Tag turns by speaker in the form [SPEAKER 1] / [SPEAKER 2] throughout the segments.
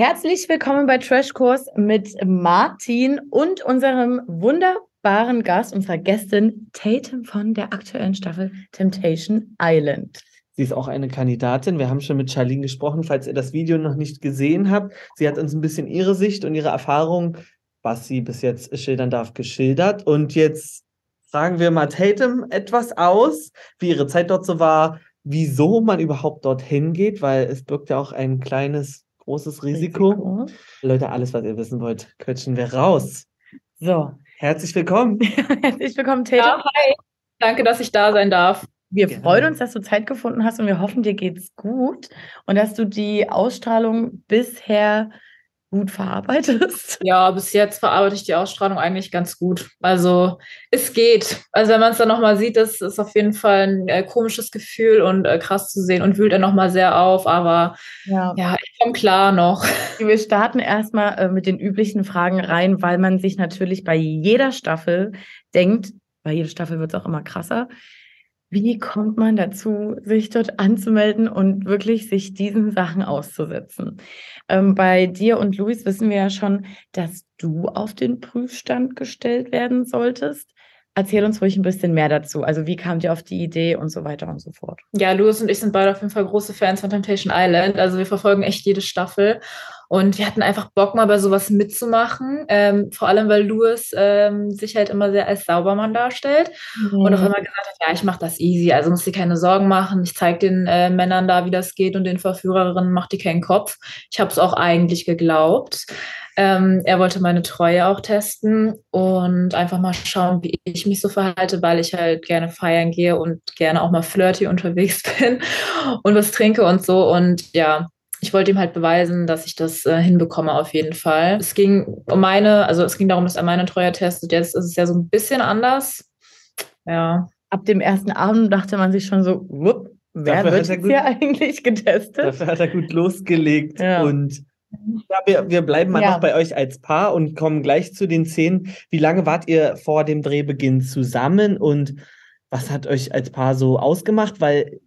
[SPEAKER 1] Herzlich willkommen bei Trashkurs mit Martin und unserem wunderbaren Gast, unserer Gästin Tatum von der aktuellen Staffel Temptation Island.
[SPEAKER 2] Sie ist auch eine Kandidatin. Wir haben schon mit Charlene gesprochen, falls ihr das Video noch nicht gesehen habt. Sie hat uns ein bisschen ihre Sicht und ihre Erfahrung, was sie bis jetzt schildern darf, geschildert. Und jetzt fragen wir mal Tatum etwas aus, wie ihre Zeit dort so war, wieso man überhaupt dorthin geht, weil es birgt ja auch ein kleines großes Risiko. Risiko. Leute, alles, was ihr wissen wollt, quetschen wir raus. So. Herzlich willkommen.
[SPEAKER 1] Herzlich willkommen, Tate.
[SPEAKER 3] Ja, hi. Danke, dass ich da sein darf.
[SPEAKER 1] Wir Gerne. freuen uns, dass du Zeit gefunden hast und wir hoffen, dir geht's gut und dass du die Ausstrahlung bisher gut verarbeitest?
[SPEAKER 3] Ja, bis jetzt verarbeite ich die Ausstrahlung eigentlich ganz gut. Also es geht. Also wenn man es dann nochmal sieht, das ist auf jeden Fall ein äh, komisches Gefühl und äh, krass zu sehen und wühlt dann nochmal sehr auf. Aber ja, ja ich komme klar noch.
[SPEAKER 1] Wir starten erstmal äh, mit den üblichen Fragen rein, weil man sich natürlich bei jeder Staffel denkt, bei jeder Staffel wird es auch immer krasser, wie kommt man dazu, sich dort anzumelden und wirklich sich diesen Sachen auszusetzen? Ähm, bei dir und Luis wissen wir ja schon, dass du auf den Prüfstand gestellt werden solltest. Erzähl uns ruhig ein bisschen mehr dazu. Also wie kamt ihr auf die Idee und so weiter und so fort?
[SPEAKER 3] Ja, Louis und ich sind beide auf jeden Fall große Fans von Temptation Island. Also wir verfolgen echt jede Staffel. Und wir hatten einfach Bock, mal bei sowas mitzumachen. Ähm, vor allem, weil Louis ähm, sich halt immer sehr als Saubermann darstellt mhm. und auch immer gesagt hat, ja, ich mache das easy, also muss dir keine Sorgen machen. Ich zeige den äh, Männern da, wie das geht und den Verführerinnen macht die keinen Kopf. Ich habe es auch eigentlich geglaubt. Ähm, er wollte meine Treue auch testen und einfach mal schauen, wie ich mich so verhalte, weil ich halt gerne feiern gehe und gerne auch mal flirty unterwegs bin und was trinke und so. Und ja, ich wollte ihm halt beweisen, dass ich das äh, hinbekomme auf jeden Fall. Es ging um meine, also es ging darum, dass er meine Treue testet. Jetzt ist es ja so ein bisschen anders. Ja.
[SPEAKER 1] Ab dem ersten Abend dachte man sich schon so, wupp, wer dafür wird jetzt gut, hier eigentlich getestet?
[SPEAKER 2] Dafür hat er gut losgelegt ja. und ja, wir, wir bleiben mal ja. noch bei euch als Paar und kommen gleich zu den Szenen. Wie lange wart ihr vor dem Drehbeginn zusammen und was hat euch als Paar so ausgemacht? Weil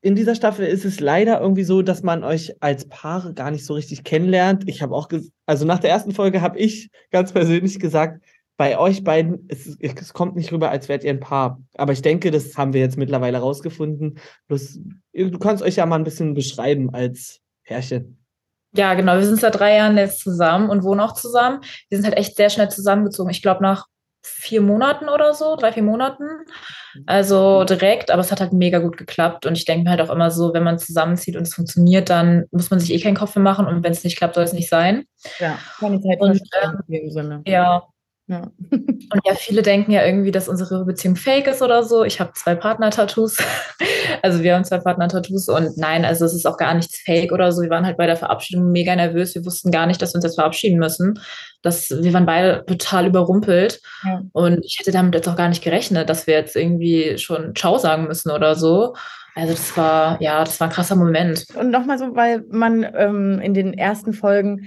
[SPEAKER 2] in dieser Staffel ist es leider irgendwie so, dass man euch als Paar gar nicht so richtig kennenlernt. Ich habe auch, also nach der ersten Folge habe ich ganz persönlich gesagt, bei euch beiden, es, es, kommt nicht rüber, als wärt ihr ein Paar. Aber ich denke, das haben wir jetzt mittlerweile rausgefunden. Bloß, du kannst euch ja mal ein bisschen beschreiben als Pärchen.
[SPEAKER 3] Ja, genau. Wir sind seit drei Jahren jetzt zusammen und wohnen auch zusammen. Wir sind halt echt sehr schnell zusammengezogen. Ich glaube, nach vier Monaten oder so, drei, vier Monaten. Also direkt, aber es hat halt mega gut geklappt. Und ich denke mir halt auch immer so, wenn man zusammenzieht und es funktioniert, dann muss man sich eh keinen Kopf mehr machen. Und wenn es nicht klappt, soll es nicht sein.
[SPEAKER 1] Ja, keine Zeit
[SPEAKER 3] und, ähm, Ja, ja. Und ja, viele denken ja irgendwie, dass unsere Beziehung fake ist oder so. Ich habe zwei Partner-Tattoos. Also wir haben zwei Partner-Tattoos und nein, also es ist auch gar nichts fake oder so. Wir waren halt bei der Verabschiedung mega nervös. Wir wussten gar nicht, dass wir uns jetzt verabschieden müssen. Das, wir waren beide total überrumpelt. Ja. Und ich hätte damit jetzt auch gar nicht gerechnet, dass wir jetzt irgendwie schon Ciao sagen müssen oder so. Also das war, ja, das war ein krasser Moment.
[SPEAKER 1] Und nochmal so, weil man ähm, in den ersten Folgen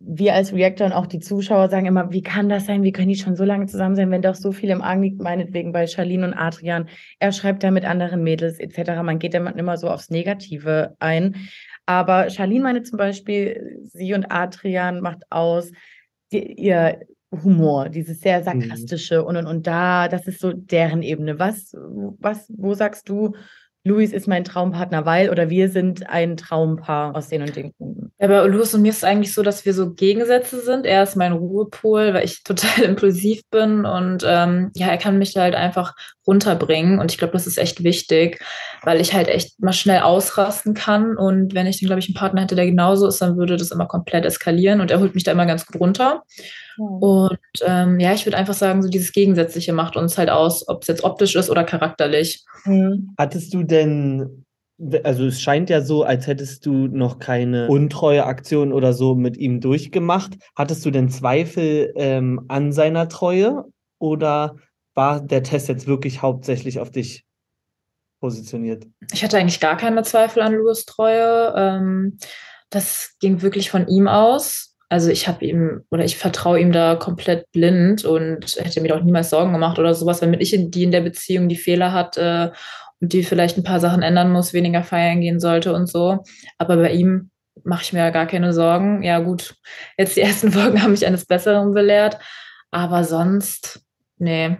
[SPEAKER 1] wir als Reactor und auch die Zuschauer sagen immer, wie kann das sein? Wie können die schon so lange zusammen sein, wenn doch so viel im Argen liegt, meinetwegen bei Charlene und Adrian. Er schreibt da mit anderen Mädels etc. Man geht dann immer so aufs Negative ein. Aber Charlene meine zum Beispiel, sie und Adrian macht aus die, ihr Humor, dieses sehr mhm. sarkastische mhm. und, und und da, das ist so deren Ebene. Was, was, wo sagst du, Luis ist mein Traumpartner, weil oder wir sind ein Traumpaar aus den und den Gründen.
[SPEAKER 3] Ja, bei Luis und mir ist es eigentlich so, dass wir so Gegensätze sind. Er ist mein Ruhepol, weil ich total impulsiv bin und ähm, ja, er kann mich halt einfach runterbringen und ich glaube, das ist echt wichtig, weil ich halt echt mal schnell ausrasten kann und wenn ich dann, glaube ich, einen Partner hätte, der genauso ist, dann würde das immer komplett eskalieren und er holt mich da immer ganz gut runter. Und ähm, ja, ich würde einfach sagen, so dieses Gegensätzliche macht uns halt aus, ob es jetzt optisch ist oder charakterlich.
[SPEAKER 2] Mhm. Hattest du denn, also es scheint ja so, als hättest du noch keine untreue Aktion oder so mit ihm durchgemacht. Hattest du denn Zweifel ähm, an seiner Treue oder war der Test jetzt wirklich hauptsächlich auf dich positioniert?
[SPEAKER 3] Ich hatte eigentlich gar keine Zweifel an Louis Treue. Ähm, das ging wirklich von ihm aus also ich habe ihm oder ich vertraue ihm da komplett blind und hätte mir auch niemals Sorgen gemacht oder sowas, wenn ich in, die in der Beziehung die Fehler hat äh, und die vielleicht ein paar Sachen ändern muss, weniger feiern gehen sollte und so. Aber bei ihm mache ich mir ja gar keine Sorgen. Ja, gut, jetzt die ersten Folgen haben mich eines Besseren belehrt, aber sonst, nee,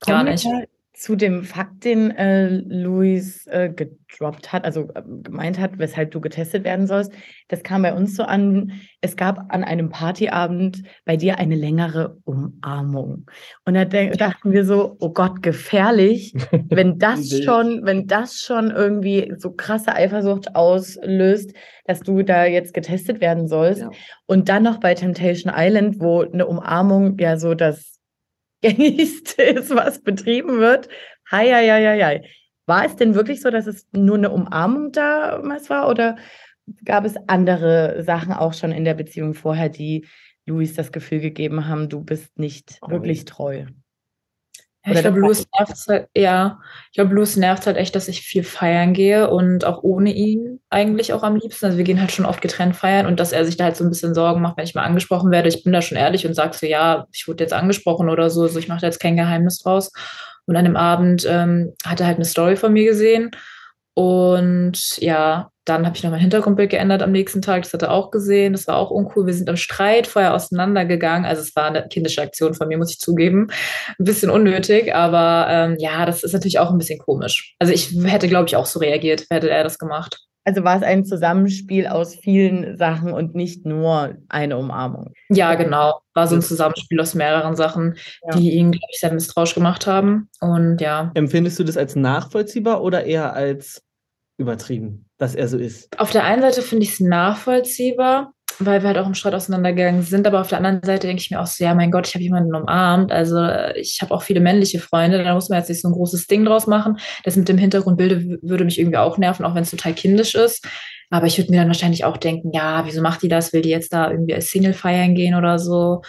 [SPEAKER 3] gar nicht
[SPEAKER 1] zu dem Fakt, den äh, Luis äh, gedroppt hat, also äh, gemeint hat, weshalb du getestet werden sollst, das kam bei uns so an, es gab an einem Partyabend bei dir eine längere Umarmung. Und da dachten wir so, oh Gott, gefährlich, wenn das schon, wenn das schon irgendwie so krasse Eifersucht auslöst, dass du da jetzt getestet werden sollst. Ja. Und dann noch bei Temptation Island, wo eine Umarmung ja so das gängigste ist, was betrieben wird. Hei, hei, hei, hei. War es denn wirklich so, dass es nur eine Umarmung damals war oder gab es andere Sachen auch schon in der Beziehung vorher, die Luis das Gefühl gegeben haben, du bist nicht oh. wirklich treu?
[SPEAKER 3] Ja, ich glaube, Louis nervt halt, ja, ich glaube, Louis nervt halt echt, dass ich viel feiern gehe und auch ohne ihn eigentlich auch am liebsten. Also wir gehen halt schon oft getrennt feiern und dass er sich da halt so ein bisschen Sorgen macht, wenn ich mal angesprochen werde. Ich bin da schon ehrlich und sage so, ja, ich wurde jetzt angesprochen oder so, also ich mache da jetzt kein Geheimnis draus. Und an dem Abend ähm, hat er halt eine Story von mir gesehen und ja, dann habe ich noch mein Hintergrundbild geändert am nächsten Tag. Das hat er auch gesehen. Das war auch uncool. Wir sind am Streit vorher auseinandergegangen. Also es war eine kindische Aktion von mir, muss ich zugeben. Ein bisschen unnötig, aber ähm, ja, das ist natürlich auch ein bisschen komisch. Also ich hätte, glaube ich, auch so reagiert, hätte er das gemacht.
[SPEAKER 1] Also war es ein Zusammenspiel aus vielen Sachen und nicht nur eine Umarmung.
[SPEAKER 3] Ja, genau. War so ein Zusammenspiel aus mehreren Sachen, ja. die ihn, glaube ich, sehr misstrauisch gemacht haben. Und ja.
[SPEAKER 2] Empfindest du das als nachvollziehbar oder eher als übertrieben, dass er so ist?
[SPEAKER 3] Auf der einen Seite finde ich es nachvollziehbar, weil wir halt auch im Streit auseinandergegangen sind. Aber auf der anderen Seite denke ich mir auch so, ja, mein Gott, ich habe jemanden umarmt. Also ich habe auch viele männliche Freunde. Da muss man jetzt nicht so ein großes Ding draus machen. Das mit dem Hintergrundbilde würde mich irgendwie auch nerven, auch wenn es total kindisch ist. Aber ich würde mir dann wahrscheinlich auch denken, ja, wieso macht die das? Will die jetzt da irgendwie als Single feiern gehen oder so?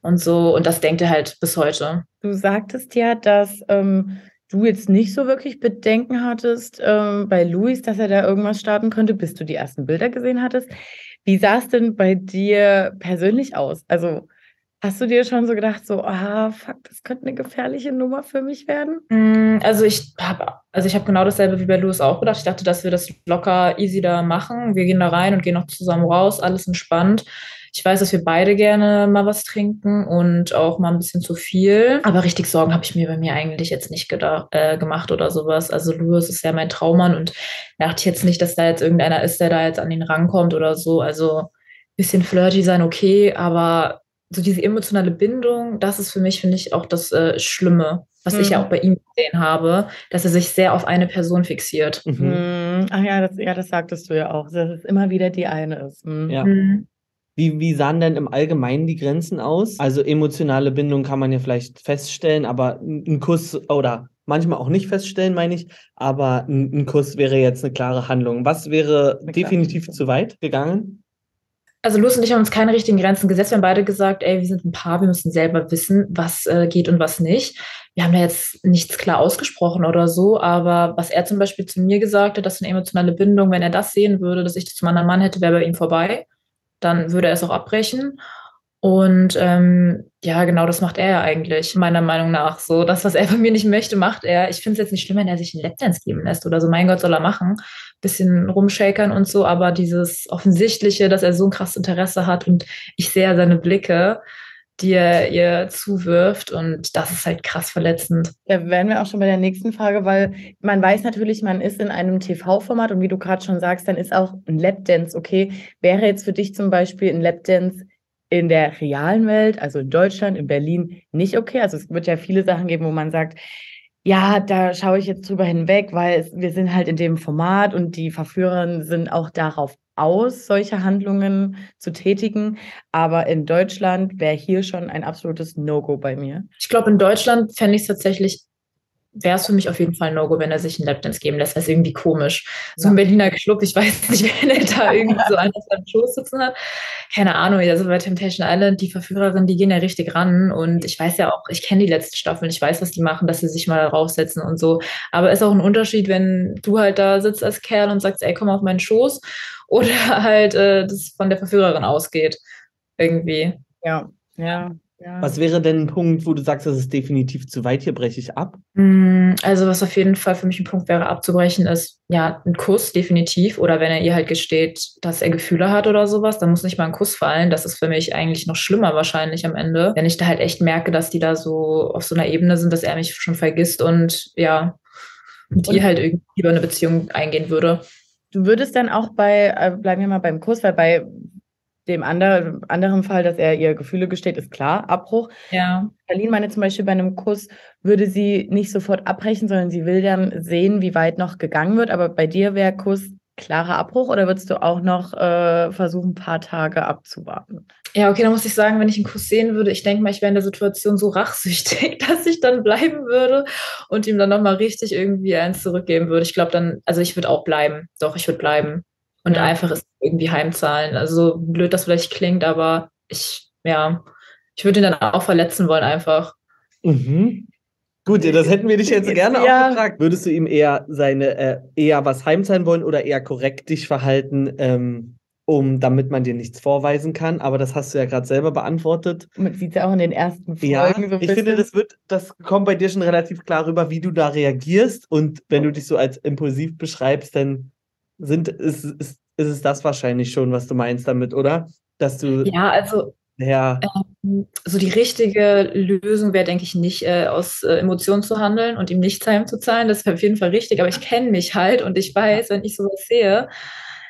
[SPEAKER 3] Und so. Und das denkt er halt bis heute.
[SPEAKER 1] Du sagtest ja, dass ähm, du jetzt nicht so wirklich Bedenken hattest ähm, bei Luis, dass er da irgendwas starten könnte, bis du die ersten Bilder gesehen hattest. Wie sah es denn bei dir persönlich aus? Also hast du dir schon so gedacht, so, ah, fuck, das könnte eine gefährliche Nummer für mich werden?
[SPEAKER 3] Mm, also ich habe also ich genau dasselbe wie bei Louis auch gedacht. Ich dachte, dass wir das locker easy da machen. Wir gehen da rein und gehen noch zusammen raus, alles entspannt. Ich weiß, dass wir beide gerne mal was trinken und auch mal ein bisschen zu viel. Aber richtig Sorgen habe ich mir bei mir eigentlich jetzt nicht gedacht, äh, gemacht oder sowas. Also Louis ist ja mein Traummann und dachte jetzt nicht, dass da jetzt irgendeiner ist, der da jetzt an ihn rankommt oder so. Also ein bisschen flirty sein, okay, aber so diese emotionale Bindung, das ist für mich, finde ich, auch das äh, Schlimme, was mhm. ich ja mhm. auch bei ihm gesehen habe, dass er sich sehr auf eine Person fixiert.
[SPEAKER 1] Mhm. mhm. Ach ja das, ja, das sagtest du ja auch, dass es immer wieder die eine ist. Mhm.
[SPEAKER 2] Ja. Wie, wie sahen denn im Allgemeinen die Grenzen aus? Also emotionale Bindung kann man ja vielleicht feststellen, aber ein Kuss oder manchmal auch nicht feststellen, meine ich, aber ein, ein Kuss wäre jetzt eine klare Handlung. Was wäre definitiv zu weit gegangen?
[SPEAKER 3] Also Luz und ich haben uns keine richtigen Grenzen gesetzt. Wir haben beide gesagt, ey, wir sind ein Paar, wir müssen selber wissen, was äh, geht und was nicht. Wir haben da jetzt nichts klar ausgesprochen oder so, aber was er zum Beispiel zu mir gesagt hat, dass eine emotionale Bindung, wenn er das sehen würde, dass ich das zum anderen Mann hätte, wäre bei ihm vorbei dann würde er es auch abbrechen. Und ähm, ja, genau das macht er ja eigentlich, meiner Meinung nach. So, das, was er von mir nicht möchte, macht er. Ich finde es jetzt nicht schlimm, wenn er sich einen Lapdance geben lässt oder so. Mein Gott, soll er machen. Bisschen rumshakern und so, aber dieses Offensichtliche, dass er so ein krasses Interesse hat und ich sehe seine Blicke, die er ihr zuwirft und das ist halt krass verletzend.
[SPEAKER 1] Da wären wir auch schon bei der nächsten Frage, weil man weiß natürlich, man ist in einem TV-Format und wie du gerade schon sagst, dann ist auch ein Lapdance okay. Wäre jetzt für dich zum Beispiel ein Lapdance in der realen Welt, also in Deutschland, in Berlin, nicht okay? Also es wird ja viele Sachen geben, wo man sagt, ja, da schaue ich jetzt drüber hinweg, weil wir sind halt in dem Format und die Verführer sind auch darauf aus, solche Handlungen zu tätigen. Aber in Deutschland wäre hier schon ein absolutes No-Go bei mir.
[SPEAKER 3] Ich glaube, in Deutschland fände ich es tatsächlich wäre es für mich auf jeden Fall ein No-Go, wenn er sich einen Lapdance geben lässt. Das ist irgendwie komisch. So ein Berliner Club, ich weiß nicht, wenn er da irgendwie so auf seinem Schoß sitzen hat. Keine Ahnung, also bei Temptation Island, die Verführerinnen, die gehen ja richtig ran und ich weiß ja auch, ich kenne die letzten Staffeln, ich weiß, was die machen, dass sie sich mal raussetzen und so. Aber ist auch ein Unterschied, wenn du halt da sitzt als Kerl und sagst, ey, komm auf meinen Schoß oder halt äh, das von der Verführerin ausgeht. Irgendwie.
[SPEAKER 1] Ja, ja.
[SPEAKER 2] Ja. Was wäre denn ein Punkt, wo du sagst, das ist definitiv zu weit, hier breche ich ab?
[SPEAKER 3] Mm, also, was auf jeden Fall für mich ein Punkt wäre, abzubrechen, ist ja ein Kuss, definitiv. Oder wenn er ihr halt gesteht, dass er Gefühle hat oder sowas, dann muss nicht mal ein Kuss fallen. Das ist für mich eigentlich noch schlimmer wahrscheinlich am Ende. Wenn ich da halt echt merke, dass die da so auf so einer Ebene sind, dass er mich schon vergisst und ja, mit und ihr halt irgendwie über eine Beziehung eingehen würde.
[SPEAKER 1] Du würdest dann auch bei, äh, bleiben wir mal beim Kuss, weil bei dem andre, anderen Fall, dass er ihr Gefühle gesteht, ist klar, Abbruch.
[SPEAKER 3] Ja.
[SPEAKER 1] Berlin meine zum Beispiel bei einem Kuss, würde sie nicht sofort abbrechen, sondern sie will dann sehen, wie weit noch gegangen wird. Aber bei dir wäre Kuss klarer Abbruch oder würdest du auch noch äh, versuchen, ein paar Tage abzuwarten?
[SPEAKER 3] Ja, okay, dann muss ich sagen, wenn ich einen Kuss sehen würde, ich denke mal, ich wäre in der Situation so rachsüchtig, dass ich dann bleiben würde und ihm dann nochmal richtig irgendwie eins zurückgeben würde. Ich glaube dann, also ich würde auch bleiben. Doch, ich würde bleiben und ja. einfach es irgendwie heimzahlen. Also blöd das vielleicht klingt, aber ich, ja, ich würde ihn dann auch verletzen wollen einfach.
[SPEAKER 2] Mhm. Gut, das hätten wir dich jetzt gerne ja. auch gefragt. Würdest du ihm eher seine, äh, eher was heimzahlen wollen oder eher korrekt dich verhalten, ähm, um, damit man dir nichts vorweisen kann? Aber das hast du ja gerade selber beantwortet.
[SPEAKER 1] Man sieht es ja auch in den ersten Folgen.
[SPEAKER 2] Ja, so ich finde, das wird, das kommt bei dir schon relativ klar rüber, wie du da reagierst. Und wenn du dich so als impulsiv beschreibst, dann sind, ist, ist, ist es das wahrscheinlich schon, was du meinst damit, oder? Dass du.
[SPEAKER 3] Ja, also.
[SPEAKER 2] Ja.
[SPEAKER 3] Ähm, so die richtige Lösung wäre, denke ich, nicht äh, aus äh, Emotionen zu handeln und ihm nichts heimzuzahlen. Das wäre auf jeden Fall richtig, aber ich kenne mich halt und ich weiß, wenn ich sowas sehe,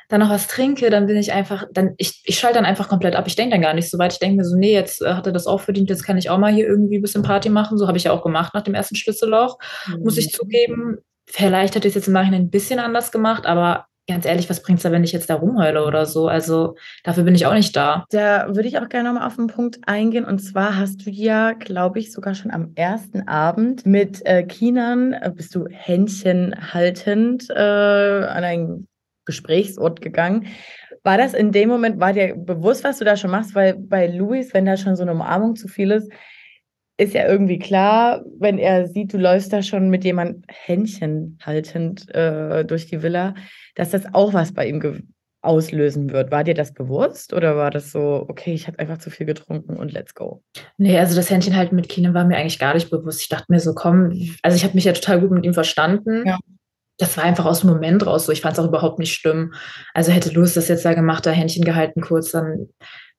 [SPEAKER 3] dann noch was trinke, dann bin ich einfach, dann, ich, ich schalte dann einfach komplett ab. Ich denke dann gar nicht so weit. Ich denke mir so, nee, jetzt äh, hat er das auch verdient, jetzt kann ich auch mal hier irgendwie ein bisschen Party machen. So habe ich ja auch gemacht nach dem ersten Schlüsselloch, mhm. muss ich mhm. zugeben. Vielleicht hätte ich es jetzt im Nachhinein ein bisschen anders gemacht, aber ganz ehrlich, was bringt es da, wenn ich jetzt da rumheule oder so? Also dafür bin ich auch nicht da.
[SPEAKER 1] Da würde ich auch gerne nochmal auf einen Punkt eingehen. Und zwar hast du ja, glaube ich, sogar schon am ersten Abend mit äh, Kinan, äh, bist du Händchen haltend äh, an einen Gesprächsort gegangen. War das in dem Moment, war dir bewusst, was du da schon machst? Weil bei Luis, wenn da schon so eine Umarmung zu viel ist, ist ja irgendwie klar, wenn er sieht, du läufst da schon mit jemand Händchen haltend äh, durch die Villa, dass das auch was bei ihm auslösen wird. War dir das bewusst oder war das so, okay, ich habe einfach zu viel getrunken und let's go?
[SPEAKER 3] Nee, also das Händchen halten mit Kine war mir eigentlich gar nicht bewusst. Ich dachte mir so, komm, also ich habe mich ja total gut mit ihm verstanden. Ja. Das war einfach aus dem Moment raus so. Ich fand es auch überhaupt nicht schlimm. Also hätte Louis das jetzt da gemacht, da Händchen gehalten kurz, dann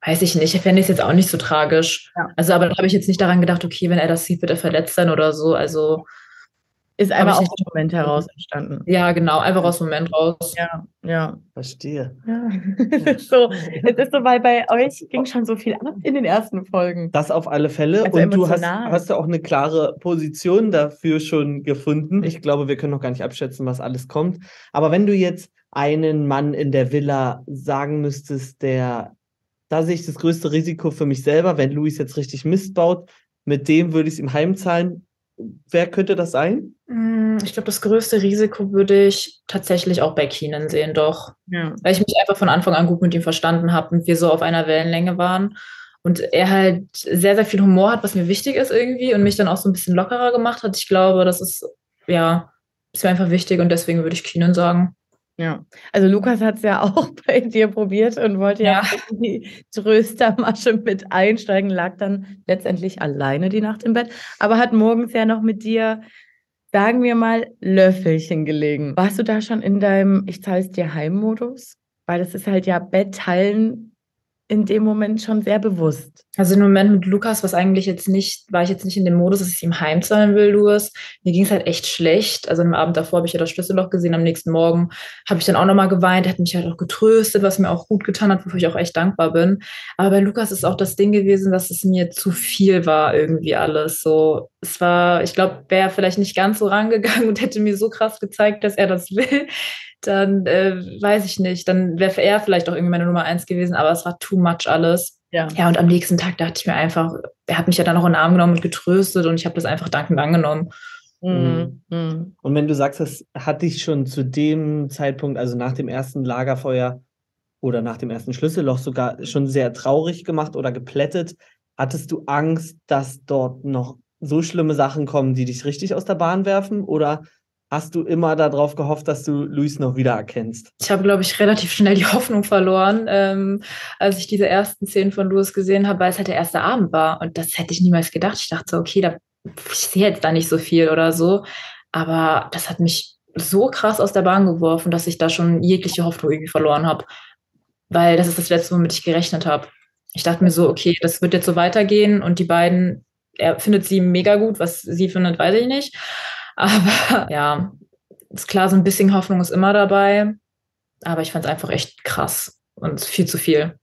[SPEAKER 3] weiß ich nicht, ich fände es jetzt auch nicht so tragisch. Ja. Also, aber da habe ich jetzt nicht daran gedacht, okay, wenn er das sieht, wird er verletzt sein oder so. Also
[SPEAKER 1] ist einfach aus dem Moment heraus entstanden.
[SPEAKER 3] Ja, genau, einfach aus dem Moment raus.
[SPEAKER 1] Ja, ja.
[SPEAKER 2] Verstehe.
[SPEAKER 1] Ja. es, ist so, es ist so, weil bei euch ging schon so viel ab in den ersten Folgen.
[SPEAKER 2] Das auf alle Fälle. Also Und du hast, hast du auch eine klare Position dafür schon gefunden. Ich glaube, wir können noch gar nicht abschätzen, was alles kommt. Aber wenn du jetzt einen Mann in der Villa sagen müsstest, der da sehe ich das größte Risiko für mich selber, wenn Luis jetzt richtig Mist baut. Mit dem würde ich es ihm heimzahlen. Wer könnte das sein?
[SPEAKER 3] Mm, ich glaube, das größte Risiko würde ich tatsächlich auch bei Keenan sehen, doch. Ja. Weil ich mich einfach von Anfang an gut mit ihm verstanden habe und wir so auf einer Wellenlänge waren. Und er halt sehr, sehr viel Humor hat, was mir wichtig ist irgendwie und mich dann auch so ein bisschen lockerer gemacht hat. Ich glaube, das ist, ja, ist mir einfach wichtig und deswegen würde ich Keenan sagen.
[SPEAKER 1] Ja, also Lukas hat es ja auch bei dir probiert und wollte ja, ja die Tröstermasche mit einsteigen, lag dann letztendlich alleine die Nacht im Bett, aber hat morgens ja noch mit dir, sagen wir mal, Löffelchen gelegen. Warst du da schon in deinem Ich zahle es dir Heimmodus? Weil das ist halt ja Bett teilen in dem Moment schon sehr bewusst.
[SPEAKER 3] Also im Moment mit Lukas, was eigentlich jetzt nicht, war ich jetzt nicht in dem Modus, dass ich ihm heimzahlen will, Lukas. Mir ging es halt echt schlecht. Also am Abend davor habe ich ja das Schlüsselloch gesehen, am nächsten Morgen habe ich dann auch nochmal geweint, er hat mich halt auch getröstet, was mir auch gut getan hat, wofür ich auch echt dankbar bin. Aber bei Lukas ist auch das Ding gewesen, dass es mir zu viel war, irgendwie alles. So, es war, ich glaube, wäre vielleicht nicht ganz so rangegangen und hätte mir so krass gezeigt, dass er das will dann äh, weiß ich nicht, dann wäre er vielleicht auch irgendwie meine Nummer eins gewesen, aber es war too much alles. Ja. ja, und am nächsten Tag dachte ich mir einfach, er hat mich ja dann auch in den Arm genommen und getröstet und ich habe das einfach dankend angenommen.
[SPEAKER 2] Mhm. Mhm. Und wenn du sagst, das hat dich schon zu dem Zeitpunkt, also nach dem ersten Lagerfeuer oder nach dem ersten Schlüsselloch sogar schon sehr traurig gemacht oder geplättet, hattest du Angst, dass dort noch so schlimme Sachen kommen, die dich richtig aus der Bahn werfen? Oder hast du immer darauf gehofft, dass du Luis noch wieder erkennst?
[SPEAKER 3] Ich habe, glaube ich, relativ schnell die Hoffnung verloren, ähm, als ich diese ersten Szenen von Luis gesehen habe, weil es halt der erste Abend war. Und das hätte ich niemals gedacht. Ich dachte so, okay, da, ich sehe jetzt da nicht so viel oder so. Aber das hat mich so krass aus der Bahn geworfen, dass ich da schon jegliche Hoffnung irgendwie verloren habe. Weil das ist das Letzte, womit ich gerechnet habe. Ich dachte mir so, okay, das wird jetzt so weitergehen und die beiden, er findet sie mega gut, was sie findet, weiß ich nicht. Aber ja, ist klar, so ein bisschen Hoffnung ist immer dabei. Aber ich fand es einfach echt krass und viel zu viel.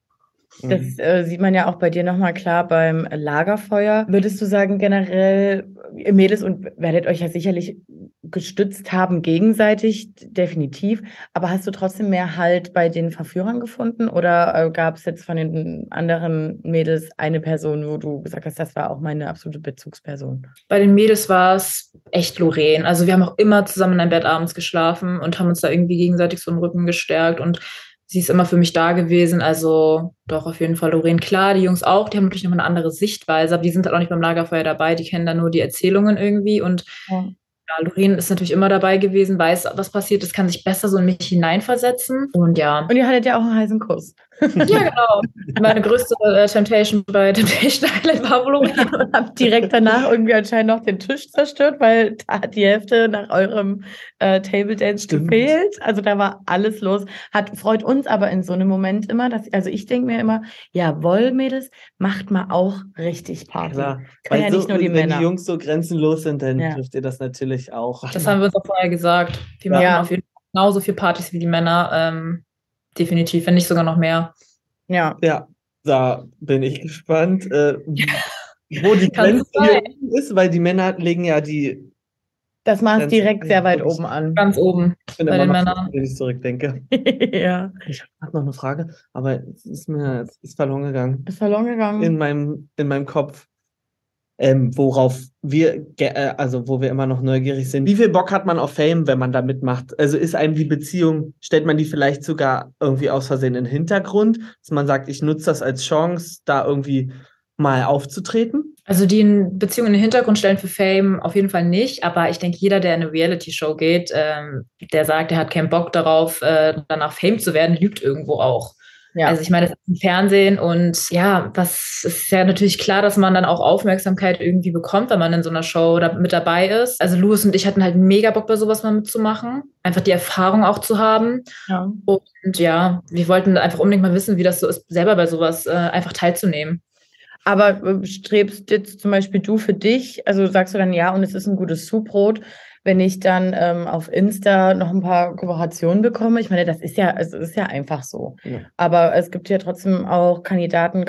[SPEAKER 1] Das mhm. äh, sieht man ja auch bei dir nochmal klar beim Lagerfeuer. Würdest du sagen, generell, ihr Mädels und werdet euch ja sicherlich gestützt haben gegenseitig, definitiv. Aber hast du trotzdem mehr Halt bei den Verführern gefunden oder äh, gab es jetzt von den anderen Mädels eine Person, wo du gesagt hast, das war auch meine absolute Bezugsperson?
[SPEAKER 3] Bei den Mädels war es echt Lorraine. Also wir haben auch immer zusammen in einem Bett abends geschlafen und haben uns da irgendwie gegenseitig so im Rücken gestärkt und sie ist immer für mich da gewesen. Also doch, auf jeden Fall Lorraine. Klar, die Jungs auch, die haben natürlich noch eine andere Sichtweise, aber die sind halt auch nicht beim Lagerfeuer dabei. Die kennen da nur die Erzählungen irgendwie. Und ja. Ja, Lorraine ist natürlich immer dabei gewesen, weiß, was passiert ist, kann sich besser so in mich hineinversetzen. Und ja.
[SPEAKER 1] Und ihr hattet ja auch einen heißen Kuss.
[SPEAKER 3] Ja, genau. Meine größte äh, Temptation bei Temptation Island war Lorraine.
[SPEAKER 1] Und habt direkt danach irgendwie anscheinend noch den Tisch zerstört, weil da hat die Hälfte nach eurem äh, Table Dance Stimmt. gefehlt. Also da war alles los. Hat, freut uns aber in so einem Moment immer, dass, also ich denke mir immer, jawohl, Mädels, macht mal auch richtig Party. Klar.
[SPEAKER 2] Können ja so, nicht nur die wenn Männer. Wenn die Jungs so grenzenlos sind, dann ja. trifft ihr das natürlich auch.
[SPEAKER 3] Das haben wir uns auch vorher gesagt. Wir machen ja. auf jeden Fall genauso viel Partys wie die Männer. Ähm, definitiv, wenn nicht sogar noch mehr.
[SPEAKER 2] Ja. Ja, da bin ich gespannt, äh, wo die Grenze ist, weil die Männer legen ja die.
[SPEAKER 1] Das Maß direkt sehr weit oben an.
[SPEAKER 3] Ganz oben.
[SPEAKER 2] Ich bin bei den Männern. Wenn ich zurückdenke.
[SPEAKER 1] ja.
[SPEAKER 2] Ich habe noch eine Frage, aber es ist mir ist verloren gegangen.
[SPEAKER 1] Ist verloren gegangen.
[SPEAKER 2] In meinem, in meinem Kopf ähm, worauf wir, äh, also wo wir immer noch neugierig sind. Wie viel Bock hat man auf Fame, wenn man da mitmacht? Also ist einem die Beziehung, stellt man die vielleicht sogar irgendwie aus Versehen in den Hintergrund, dass man sagt, ich nutze das als Chance, da irgendwie mal aufzutreten?
[SPEAKER 3] Also die Beziehungen in den Hintergrund stellen für Fame auf jeden Fall nicht, aber ich denke, jeder, der in eine Reality-Show geht, ähm, der sagt, er hat keinen Bock darauf, äh, danach Fame zu werden, lügt irgendwo auch. Ja. Also ich meine, das ist im Fernsehen und ja, was ist ja natürlich klar, dass man dann auch Aufmerksamkeit irgendwie bekommt, wenn man in so einer Show da mit dabei ist. Also Louis und ich hatten halt mega Bock bei sowas mal mitzumachen, einfach die Erfahrung auch zu haben. Ja. Und ja, wir wollten einfach unbedingt mal wissen, wie das so ist, selber bei sowas äh, einfach teilzunehmen.
[SPEAKER 1] Aber äh, strebst jetzt zum Beispiel du für dich, also sagst du dann ja und es ist ein gutes Zubrot, wenn ich dann ähm, auf Insta noch ein paar Kooperationen bekomme. Ich meine, das ist ja, es ist ja einfach so. Ja. Aber es gibt ja trotzdem auch Kandidaten,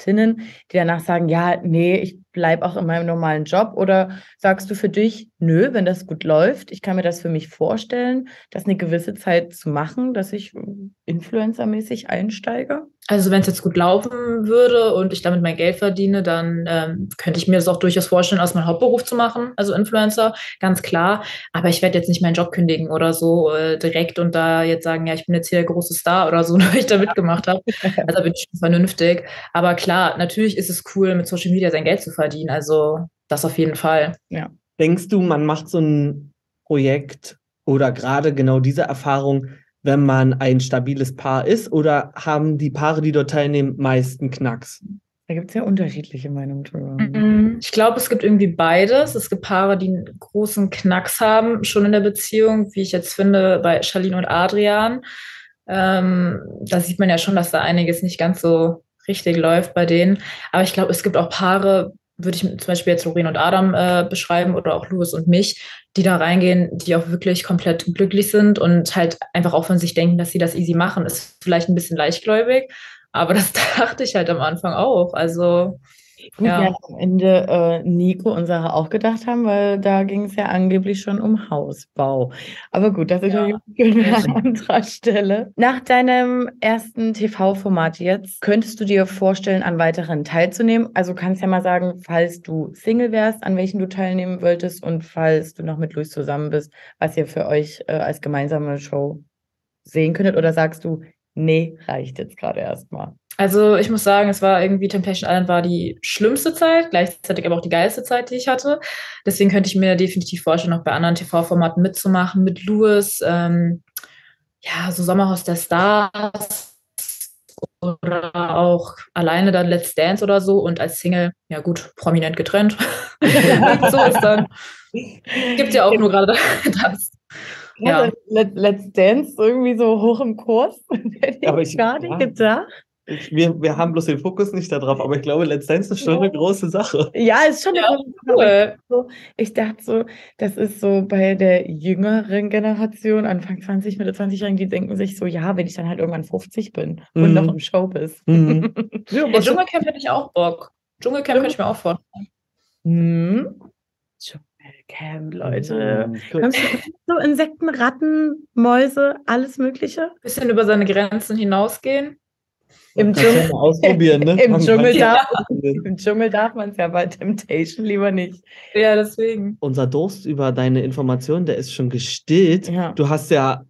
[SPEAKER 1] Kandidatinnen, die danach sagen, ja, nee, ich bleibe auch in meinem normalen Job. Oder sagst du für dich, nö, wenn das gut läuft, ich kann mir das für mich vorstellen, das eine gewisse Zeit zu machen, dass ich influencermäßig einsteige?
[SPEAKER 3] Also wenn es jetzt gut laufen würde und ich damit mein Geld verdiene, dann ähm, könnte ich mir das auch durchaus vorstellen, aus meinem Hauptberuf zu machen, also Influencer, ganz klar. Aber ich werde jetzt nicht meinen Job kündigen oder so äh, direkt und da jetzt sagen, ja, ich bin jetzt hier der große Star oder so, weil ich da mitgemacht habe. Also bin ich schon vernünftig. Aber klar, natürlich ist es cool, mit Social Media sein Geld zu verdienen. Also das auf jeden Fall.
[SPEAKER 2] Ja. Denkst du, man macht so ein Projekt oder gerade genau diese Erfahrung, wenn man ein stabiles Paar ist oder haben die Paare, die dort teilnehmen, meisten Knacks?
[SPEAKER 1] Da gibt es ja unterschiedliche Meinungen drüber.
[SPEAKER 3] Mhm. Ich glaube, es gibt irgendwie beides. Es gibt Paare, die einen großen Knacks haben, schon in der Beziehung, wie ich jetzt finde, bei Charlene und Adrian. Ähm, da sieht man ja schon, dass da einiges nicht ganz so richtig läuft bei denen. Aber ich glaube, es gibt auch Paare, würde ich zum Beispiel jetzt Lorraine und Adam äh, beschreiben oder auch Louis und mich, die da reingehen, die auch wirklich komplett glücklich sind und halt einfach auch von sich denken, dass sie das easy machen. Ist vielleicht ein bisschen leichtgläubig, aber das dachte ich halt am Anfang auch. Also
[SPEAKER 1] Gut, ja. wir am Ende äh, Nico und Sarah auch gedacht haben, weil da ging es ja angeblich schon um Hausbau. Aber gut, das ist ja an anderer Stelle. Nach deinem ersten TV-Format jetzt, könntest du dir vorstellen, an weiteren teilzunehmen? Also kannst ja mal sagen, falls du Single wärst, an welchen du teilnehmen wolltest und falls du noch mit Luis zusammen bist, was ihr für euch äh, als gemeinsame Show sehen könntet? Oder sagst du, nee, reicht jetzt gerade erstmal?
[SPEAKER 3] Also ich muss sagen, es war irgendwie Temptation Island war die schlimmste Zeit, gleichzeitig aber auch die geilste Zeit, die ich hatte. Deswegen könnte ich mir definitiv vorstellen, noch bei anderen TV-Formaten mitzumachen, mit Louis, ähm, ja, so Sommerhaus der Stars oder auch alleine dann Let's Dance oder so und als Single, ja gut, prominent getrennt. so ist dann. Gibt ja auch nur gerade das.
[SPEAKER 1] Ja. Let's Dance irgendwie so hoch im Kurs.
[SPEAKER 2] Aber ich gar nicht gedacht wir, wir haben bloß den Fokus nicht darauf, aber ich glaube, Let's Dance ist schon eine große Sache.
[SPEAKER 1] Ja, ist schon ja, eine cool. Sache. Ich dachte so, das ist so bei der jüngeren Generation, Anfang 20, Mitte 20-Jährigen, die denken sich so, ja, wenn ich dann halt irgendwann 50 bin mhm. und noch im Show bist. Mhm.
[SPEAKER 3] ja, ja, Dschungelcamp hätte ich auch Bock. Dschungelcamp ja. könnte ich mir auch vorstellen.
[SPEAKER 1] Mhm. Dschungelcamp, Leute. Mhm, cool. so Insekten, Ratten, Mäuse, alles Mögliche?
[SPEAKER 3] Bisschen über seine Grenzen hinausgehen.
[SPEAKER 1] Im Dschungel, ausprobieren, ne? Im, Dschungel darf, Im Dschungel darf man es ja bei Temptation lieber nicht.
[SPEAKER 3] Ja, deswegen.
[SPEAKER 2] Unser Durst über deine Informationen, der ist schon gestillt. Ja. Du hast ja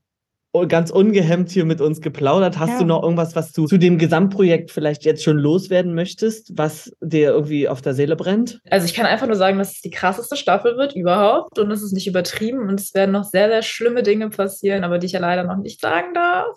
[SPEAKER 2] ganz ungehemmt hier mit uns geplaudert. Hast ja. du noch irgendwas, was du zu dem Gesamtprojekt vielleicht jetzt schon loswerden möchtest, was dir irgendwie auf der Seele brennt?
[SPEAKER 3] Also ich kann einfach nur sagen, dass es die krasseste Staffel wird überhaupt und es ist nicht übertrieben und es werden noch sehr, sehr schlimme Dinge passieren, aber die ich ja leider noch nicht sagen darf.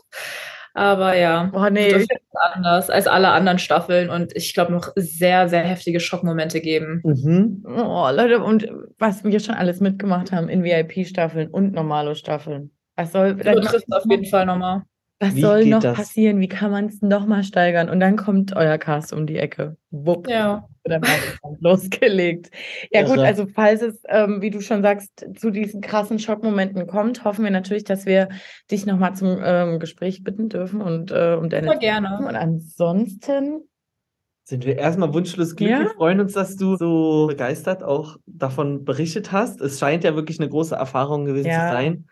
[SPEAKER 3] Aber ja,
[SPEAKER 1] oh, nee. das
[SPEAKER 3] wird anders als alle anderen Staffeln und ich glaube noch sehr, sehr heftige Schockmomente geben.
[SPEAKER 1] Mhm. Oh, Leute, und was wir schon alles mitgemacht haben in VIP-Staffeln und normale Staffeln. Was soll,
[SPEAKER 3] du triffst auf jeden Fall nochmal.
[SPEAKER 1] Was Wie soll noch das? passieren? Wie kann man es nochmal steigern? Und dann kommt euer Cast um die Ecke.
[SPEAKER 3] Wupp. Ja.
[SPEAKER 1] Dann losgelegt. Ja, ja, gut, also falls es, ähm, wie du schon sagst, zu diesen krassen Schockmomenten kommt, hoffen wir natürlich, dass wir dich nochmal zum ähm, Gespräch bitten dürfen und äh, um deine.
[SPEAKER 3] Ja, gerne.
[SPEAKER 1] Und ansonsten
[SPEAKER 2] sind wir erstmal wunschlos glücklich. Ja. Wir freuen uns, dass du so begeistert auch davon berichtet hast. Es scheint ja wirklich eine große Erfahrung gewesen ja. zu sein.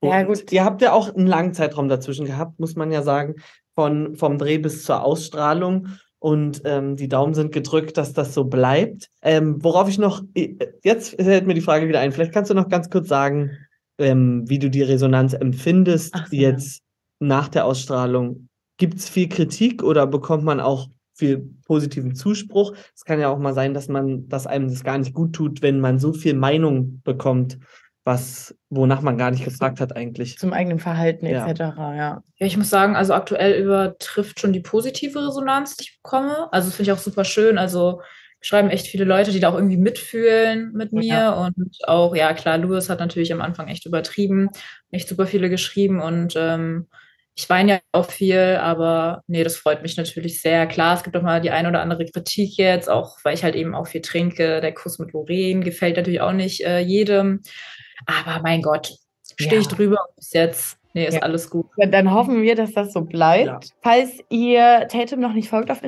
[SPEAKER 2] Und ja, gut. Ihr habt ja auch einen langen Zeitraum dazwischen gehabt, muss man ja sagen, von, vom Dreh bis zur Ausstrahlung. Und ähm, die Daumen sind gedrückt, dass das so bleibt. Ähm, worauf ich noch, äh, jetzt fällt mir die Frage wieder ein. Vielleicht kannst du noch ganz kurz sagen, ähm, wie du die Resonanz empfindest so, jetzt ja. nach der Ausstrahlung. Gibt es viel Kritik oder bekommt man auch viel positiven Zuspruch? Es kann ja auch mal sein, dass man, dass einem das gar nicht gut tut, wenn man so viel Meinung bekommt was, wonach man gar nicht gefragt hat eigentlich.
[SPEAKER 1] Zum eigenen Verhalten ja. etc. Ja. ja,
[SPEAKER 3] ich muss sagen, also aktuell übertrifft schon die positive Resonanz, die ich bekomme. Also das finde ich auch super schön. Also schreiben echt viele Leute, die da auch irgendwie mitfühlen mit mir. Ja. Und auch, ja klar, Louis hat natürlich am Anfang echt übertrieben, echt super viele geschrieben und ähm, ich weine ja auch viel, aber nee, das freut mich natürlich sehr. Klar, es gibt auch mal die eine oder andere Kritik jetzt, auch weil ich halt eben auch viel trinke. Der Kuss mit Lorraine gefällt natürlich auch nicht äh, jedem. Aber mein Gott, stehe ja. ich drüber bis jetzt. Nee, ist ja. alles gut.
[SPEAKER 1] Dann hoffen wir, dass das so bleibt. Ja. Falls ihr Tatum noch nicht folgt auf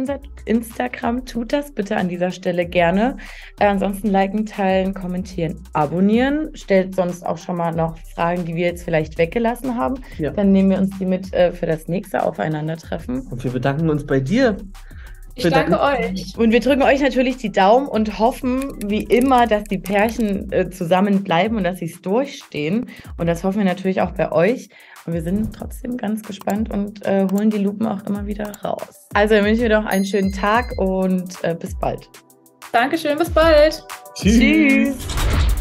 [SPEAKER 1] Instagram, tut das bitte an dieser Stelle gerne. Äh, ansonsten liken, teilen, kommentieren, abonnieren. Stellt sonst auch schon mal noch Fragen, die wir jetzt vielleicht weggelassen haben. Ja. Dann nehmen wir uns die mit äh, für das nächste Aufeinandertreffen.
[SPEAKER 2] Und wir bedanken uns bei dir
[SPEAKER 3] ich danke euch.
[SPEAKER 1] Und wir drücken euch natürlich die Daumen und hoffen, wie immer, dass die Pärchen äh, zusammen bleiben und dass sie es durchstehen. Und das hoffen wir natürlich auch bei euch. Und wir sind trotzdem ganz gespannt und äh, holen die Lupen auch immer wieder raus. Also dann wünschen wir noch einen schönen Tag und äh, bis bald.
[SPEAKER 3] Dankeschön, bis bald.
[SPEAKER 2] Tschüss. Tschüss.